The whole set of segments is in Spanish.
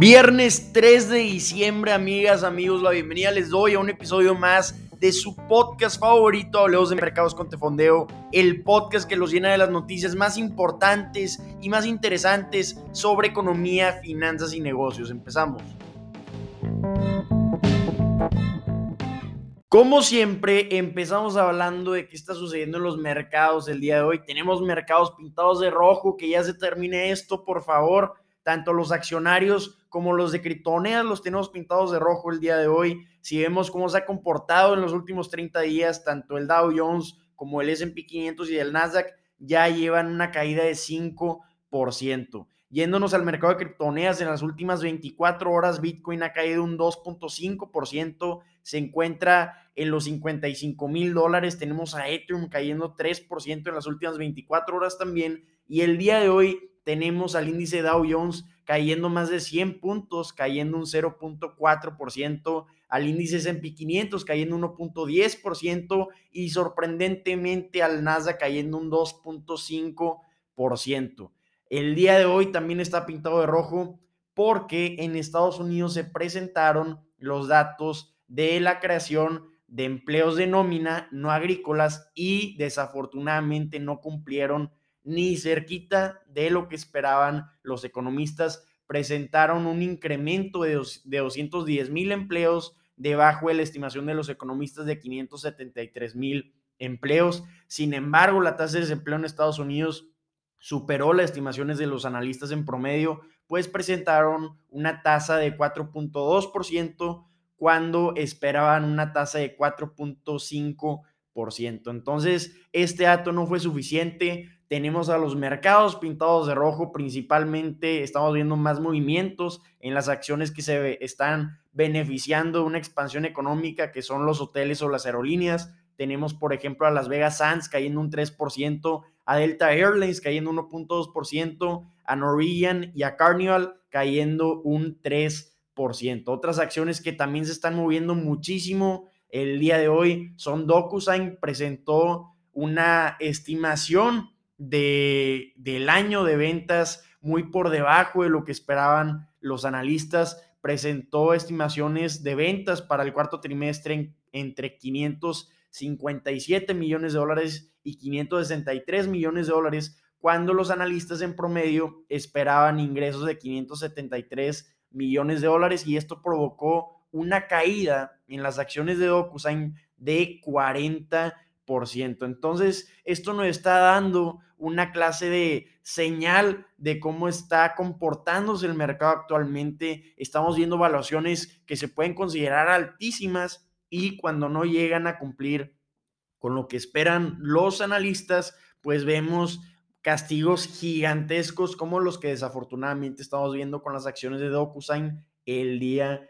Viernes 3 de diciembre, amigas, amigos, la bienvenida les doy a un episodio más de su podcast favorito, Hablemos de Mercados con Tefondeo, el podcast que los llena de las noticias más importantes y más interesantes sobre economía, finanzas y negocios. Empezamos. Como siempre, empezamos hablando de qué está sucediendo en los mercados el día de hoy. Tenemos mercados pintados de rojo, que ya se termine esto, por favor. Tanto los accionarios como los de criptomonedas los tenemos pintados de rojo el día de hoy. Si vemos cómo se ha comportado en los últimos 30 días, tanto el Dow Jones como el SP 500 y el Nasdaq ya llevan una caída de 5%. Yéndonos al mercado de criptomonedas, en las últimas 24 horas Bitcoin ha caído un 2.5%, se encuentra en los 55 mil dólares, tenemos a Ethereum cayendo 3% en las últimas 24 horas también, y el día de hoy tenemos al índice Dow Jones cayendo más de 100 puntos, cayendo un 0.4%, al índice S&P 500 cayendo 1.10% y sorprendentemente al Nasdaq cayendo un 2.5%. El día de hoy también está pintado de rojo porque en Estados Unidos se presentaron los datos de la creación de empleos de nómina no agrícolas y desafortunadamente no cumplieron ni cerquita de lo que esperaban los economistas. Presentaron un incremento de, 210 mil empleos debajo de la estimación de los economistas de 573 mil empleos. Sin embargo, la tasa de desempleo en Estados Unidos superó las estimaciones de los analistas en promedio, pues presentaron una tasa de 4.2% cuando esperaban una tasa de 4.5%. Entonces, este dato no fue suficiente. Tenemos a los mercados pintados de rojo, principalmente estamos viendo más movimientos en las acciones que se están beneficiando de una expansión económica, que son los hoteles o las aerolíneas. Tenemos, por ejemplo, a Las Vegas Sands cayendo un 3%, a Delta Airlines cayendo 1.2%, a Norwegian y a Carnival cayendo un 3%. Otras acciones que también se están moviendo muchísimo el día de hoy son DocuSign, presentó una estimación de, del año de ventas muy por debajo de lo que esperaban los analistas. Presentó estimaciones de ventas para el cuarto trimestre entre 557 millones de dólares y 563 millones de dólares, cuando los analistas en promedio esperaban ingresos de 573 millones de dólares y esto provocó una caída en las acciones de DocuSign de 40%. Entonces, esto nos está dando una clase de señal de cómo está comportándose el mercado actualmente. Estamos viendo evaluaciones que se pueden considerar altísimas y cuando no llegan a cumplir con lo que esperan los analistas, pues vemos castigos gigantescos como los que desafortunadamente estamos viendo con las acciones de DocuSign el día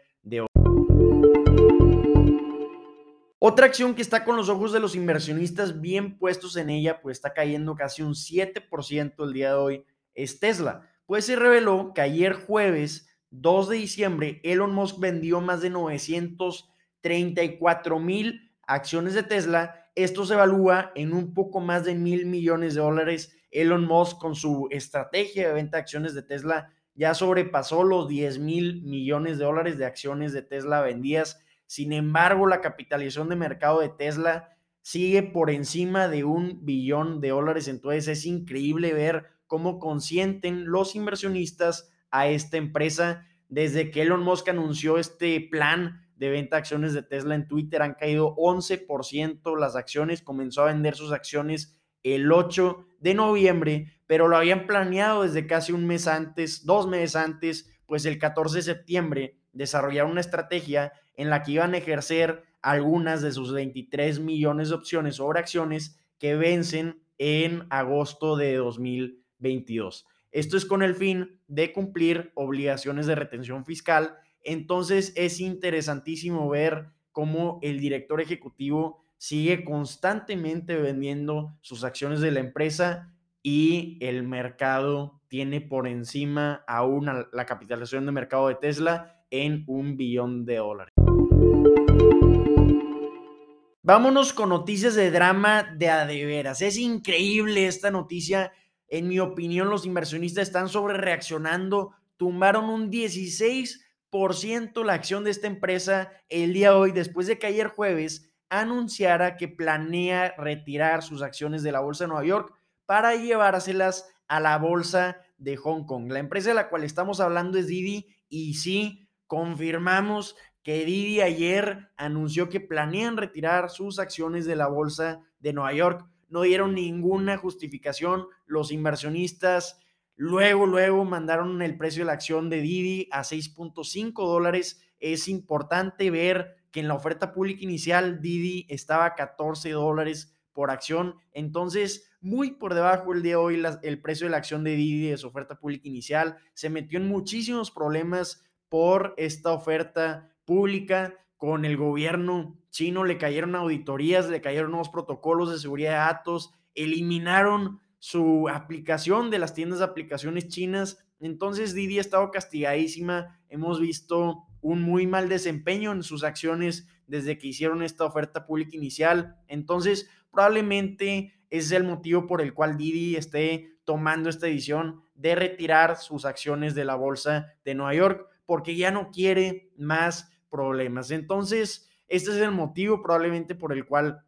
Otra acción que está con los ojos de los inversionistas bien puestos en ella, pues está cayendo casi un 7% el día de hoy, es Tesla. Pues se reveló que ayer jueves 2 de diciembre Elon Musk vendió más de 934 mil acciones de Tesla esto se evalúa en un poco más de mil millones de dólares. Elon Musk con su estrategia de venta de acciones de Tesla ya sobrepasó los 10 mil millones de dólares de acciones de Tesla vendidas. Sin embargo, la capitalización de mercado de Tesla sigue por encima de un billón de dólares. Entonces es increíble ver cómo consienten los inversionistas a esta empresa. Desde que Elon Musk anunció este plan de venta de acciones de Tesla en Twitter han caído 11% las acciones, comenzó a vender sus acciones el 8 de noviembre, pero lo habían planeado desde casi un mes antes, dos meses antes, pues el 14 de septiembre desarrollaron una estrategia en la que iban a ejercer algunas de sus 23 millones de opciones sobre acciones que vencen en agosto de 2022. Esto es con el fin de cumplir obligaciones de retención fiscal entonces es interesantísimo ver cómo el director ejecutivo sigue constantemente vendiendo sus acciones de la empresa y el mercado tiene por encima aún la capitalización de mercado de Tesla en un billón de dólares. Vámonos con noticias de drama de adeveras. Es increíble esta noticia. En mi opinión, los inversionistas están sobre reaccionando tumbaron un 16% la acción de esta empresa el día hoy, después de que ayer jueves anunciara que planea retirar sus acciones de la Bolsa de Nueva York para llevárselas a la Bolsa de Hong Kong. La empresa de la cual estamos hablando es Didi y sí, confirmamos que Didi ayer anunció que planean retirar sus acciones de la Bolsa de Nueva York. No dieron ninguna justificación. Los inversionistas luego, luego mandaron el precio de la acción de Didi a 6.5 dólares. Es importante ver que en la oferta pública inicial Didi estaba a 14 dólares por acción. Entonces, muy por debajo el día de hoy el precio de la acción de Didi de su oferta pública inicial. Se metió en muchísimos problemas por esta oferta pública con el gobierno chino, le cayeron auditorías, le cayeron nuevos protocolos de seguridad de datos, eliminaron su aplicación de las tiendas de aplicaciones chinas. Entonces Didi ha estado castigadísima. Hemos visto un muy mal desempeño en sus acciones desde que hicieron esta oferta pública inicial. Entonces, probablemente es el motivo por el cual Didi esté tomando esta decisión de retirar sus acciones de la bolsa de Nueva York porque ya no quiere más problemas. Entonces, este es el motivo probablemente por el cual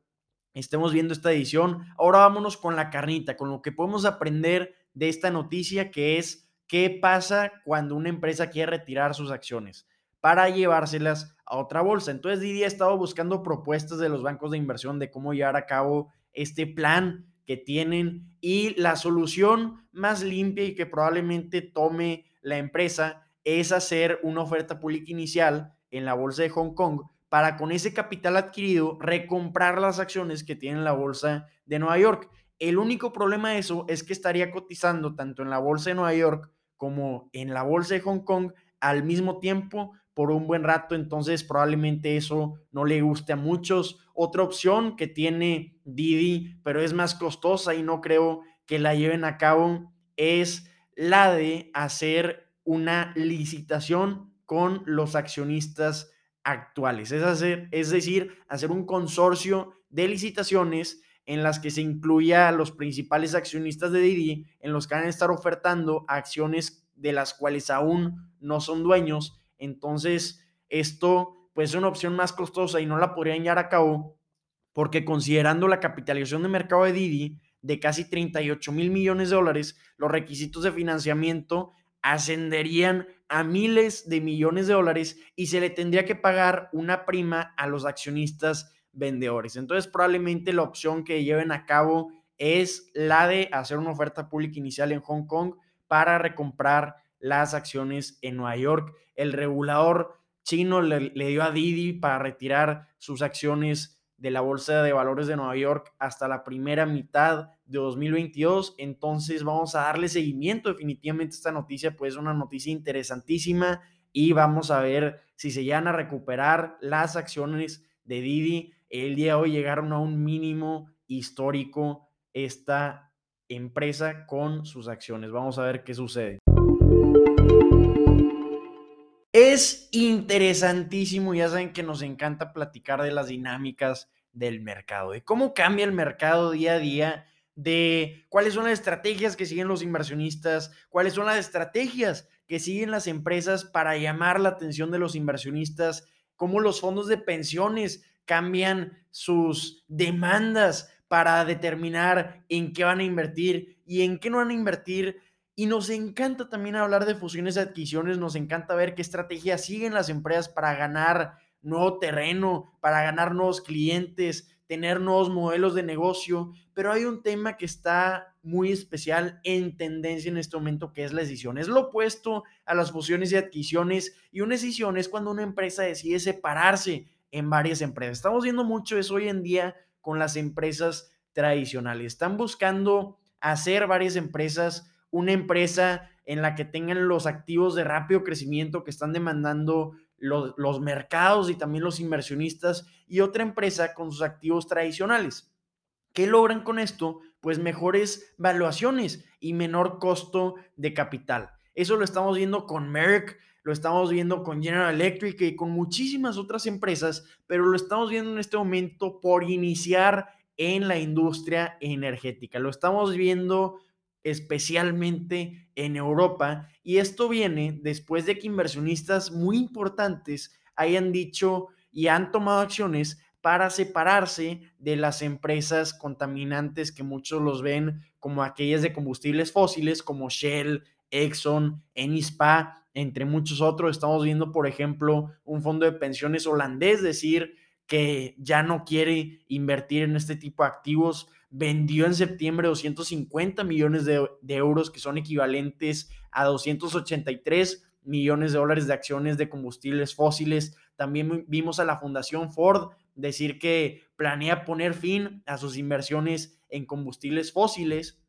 estemos viendo esta edición. Ahora vámonos con la carnita, con lo que podemos aprender de esta noticia que es qué pasa cuando una empresa quiere retirar sus acciones para llevárselas a otra bolsa. Entonces Didi ha estado buscando propuestas de los bancos de inversión de cómo llevar a cabo este plan que tienen y la solución más limpia y que probablemente tome la empresa es hacer una oferta pública inicial en la bolsa de Hong Kong para con ese capital adquirido recomprar las acciones que tiene la bolsa de Nueva York. El único problema de eso es que estaría cotizando tanto en la bolsa de Nueva York como en la bolsa de Hong Kong al mismo tiempo por un buen rato, entonces probablemente eso no le guste a muchos. Otra opción que tiene Didi, pero es más costosa y no creo que la lleven a cabo, es la de hacer una licitación con los accionistas actuales. Es, hacer, es decir, hacer un consorcio de licitaciones en las que se incluya a los principales accionistas de Didi, en los que van a estar ofertando acciones de las cuales aún no son dueños entonces, esto pues es una opción más costosa y no la podrían llevar a cabo porque considerando la capitalización de mercado de Didi de casi 38 mil millones de dólares, los requisitos de financiamiento ascenderían a miles de millones de dólares y se le tendría que pagar una prima a los accionistas vendedores. Entonces, probablemente la opción que lleven a cabo es la de hacer una oferta pública inicial en Hong Kong para recomprar las acciones en Nueva York. El regulador chino le, dio a Didi para retirar sus acciones de la Bolsa de Valores de Nueva York hasta la primera mitad de 2022. Entonces vamos a darle seguimiento definitivamente a esta noticia, pues es una noticia interesantísima y vamos a ver si se llegan a recuperar las acciones de Didi. El día de hoy llegaron a un mínimo histórico esta empresa con sus acciones. Vamos a ver qué sucede. Es interesantísimo, ya saben que nos encanta platicar de las dinámicas del mercado, de cómo cambia el mercado día a día, de cuáles son las estrategias que siguen los inversionistas, cuáles son las estrategias que siguen las empresas para llamar la atención de los inversionistas, cómo los fondos de pensiones cambian sus demandas para determinar en qué van a invertir y en qué no van a invertir. Y nos encanta también hablar de fusiones y adquisiciones, nos encanta ver qué estrategias siguen las empresas para ganar nuevo terreno, para ganar nuevos clientes, tener nuevos modelos de negocio, pero hay un tema que está muy especial en tendencia en este momento, que es la decisión. Es lo opuesto a las fusiones y adquisiciones, y una decisión es cuando una empresa decide separarse en varias empresas. Estamos viendo mucho eso hoy en día con las empresas tradicionales. Están buscando hacer varias empresas una empresa en la que tengan los activos de rápido crecimiento que están demandando los, mercados y también los inversionistas y otra empresa con sus activos tradicionales. ¿Qué logran con esto? Pues mejores valuaciones y menor costo de capital. Eso lo estamos viendo con Merck, lo estamos viendo con General Electric y con muchísimas otras empresas, pero lo estamos viendo en este momento por iniciar en la industria energética. Lo estamos viendo especialmente en Europa. Y esto viene después de que inversionistas muy importantes hayan dicho y han tomado acciones para separarse de las empresas contaminantes que muchos los ven como aquellas de combustibles fósiles como Shell, Exxon, Enispa, entre muchos otros. Estamos viendo, por ejemplo, un fondo de pensiones holandés decir que ya no quiere invertir en este tipo de activos. Vendió en septiembre 250 millones de, de euros, que son equivalentes a 283 millones de dólares de acciones de combustibles fósiles. También vimos a la Fundación Ford decir que planea poner fin a sus inversiones en combustibles fósiles.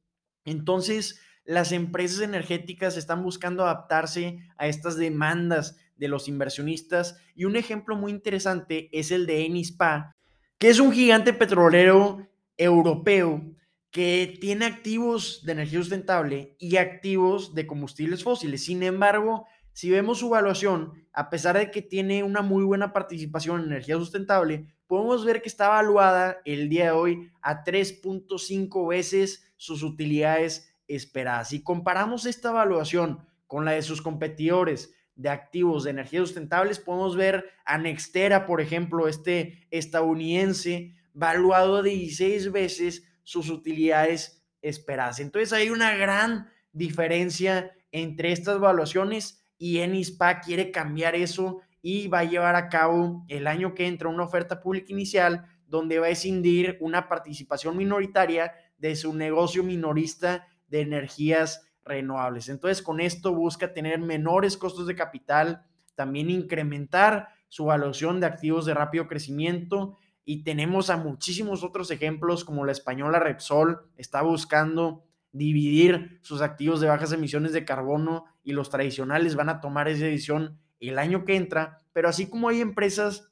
Entonces, las empresas energéticas están buscando adaptarse a estas demandas de los inversionistas y un ejemplo muy interesante es el de Enispa, que es un gigante petrolero europeo que tiene activos de energía sustentable y activos de combustibles fósiles. Sin embargo, si vemos su evaluación, a pesar de que tiene una muy buena participación en energía sustentable, podemos ver que está evaluada el día de hoy a 3.5 veces sus utilidades esperadas. Si comparamos esta evaluación con la de sus competidores de activos de energía sustentables, podemos ver a Nextera, por ejemplo, este estadounidense, valuado de 16 veces sus utilidades esperadas. Entonces hay una gran diferencia entre estas evaluaciones y Enispa quiere cambiar eso y va a llevar a cabo el año que entra una oferta pública inicial donde va a escindir una participación minoritaria de su negocio minorista de energías renovables. Entonces, con esto busca tener menores costos de capital, también incrementar su evaluación de activos de rápido crecimiento y tenemos a muchísimos otros ejemplos como la española Repsol está buscando dividir sus activos de bajas emisiones de carbono y los tradicionales van a tomar esa decisión el año que entra, pero así como hay empresas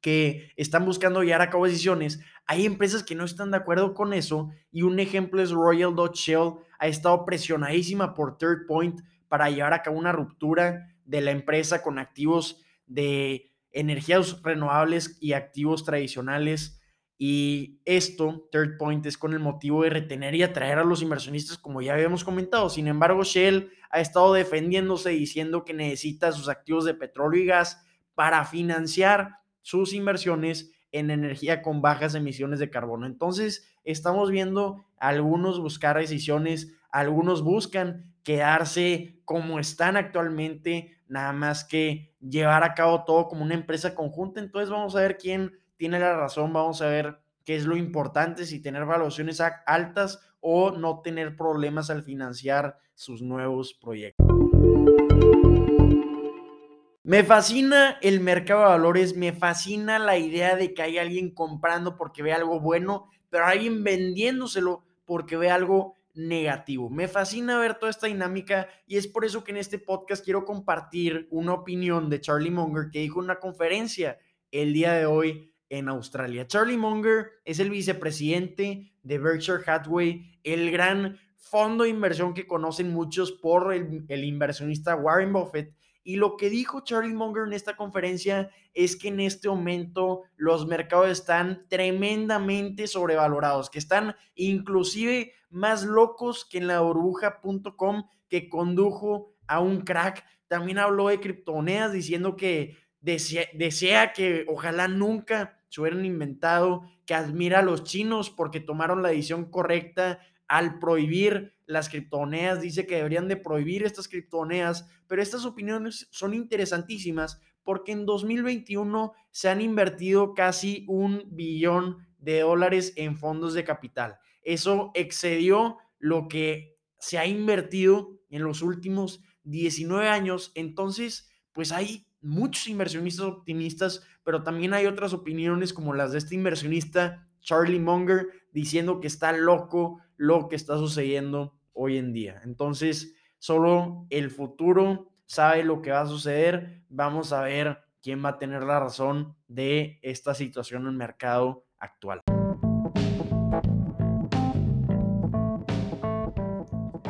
que están buscando llevar a cabo decisiones, hay empresas que no están de acuerdo con eso y un ejemplo es Royal Dutch Shell, ha estado presionadísima por Third Point para llevar a cabo una ruptura de la empresa con activos de energías renovables y activos tradicionales y esto, Third Point, es con el motivo de retener y atraer a los inversionistas, como ya habíamos comentado. Sin embargo, Shell ha estado defendiéndose diciendo que necesita sus activos de petróleo y gas para financiar sus inversiones en energía con bajas emisiones de carbono. Entonces, estamos viendo algunos buscar decisiones, algunos buscan quedarse como están actualmente, nada más que llevar a cabo todo como una empresa conjunta. Entonces, vamos a ver quién tiene la razón, vamos a ver qué es lo importante, si tener valuaciones altas o no tener problemas al financiar sus nuevos proyectos. Me fascina el mercado de valores, me fascina la idea de que hay alguien comprando porque ve algo bueno, pero alguien vendiéndoselo porque ve algo negativo. Me fascina ver toda esta dinámica y es por eso que en este podcast quiero compartir una opinión de Charlie Munger que dijo en una conferencia el día de hoy en Australia. Charlie Munger es el vicepresidente de Berkshire Hathaway, el gran fondo de inversión que conocen muchos por el, el, inversionista Warren Buffett. Y lo que dijo Charlie Munger en esta conferencia es que en este momento los mercados están tremendamente sobrevalorados, que están inclusive más locos que en la burbuja.com que condujo a un crack. También habló de criptomonedas diciendo que desea, desea que ojalá nunca se hubieran inventado, que admira a los chinos porque tomaron la decisión correcta al prohibir las criptomonedas, dice que deberían de prohibir estas criptomonedas, pero estas opiniones son interesantísimas porque en 2021 se han invertido casi un billón de dólares en fondos de capital. Eso excedió lo que se ha invertido en los últimos 19 años. Entonces, pues hay muchos inversionistas optimistas, pero también hay otras opiniones como las de este inversionista Charlie Munger diciendo que está loco lo que está sucediendo hoy en día. Entonces, solo el futuro sabe lo que va a suceder. Vamos a ver quién va a tener la razón de esta situación en el mercado actual.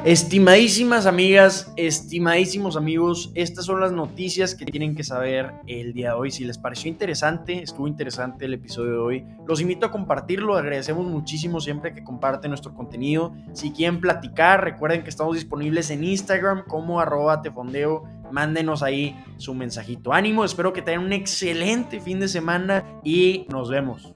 Estimadísimas amigas, estimadísimos amigos, estas son las noticias que tienen que saber el día de hoy. Si les pareció interesante, estuvo interesante el episodio de hoy, los invito a compartirlo. Agradecemos muchísimo siempre que comparten nuestro contenido. Si quieren platicar, recuerden que estamos disponibles en Instagram como arroba tefondeo. Mándenos ahí su mensajito. Ánimo, espero que tengan un excelente fin de semana y nos vemos.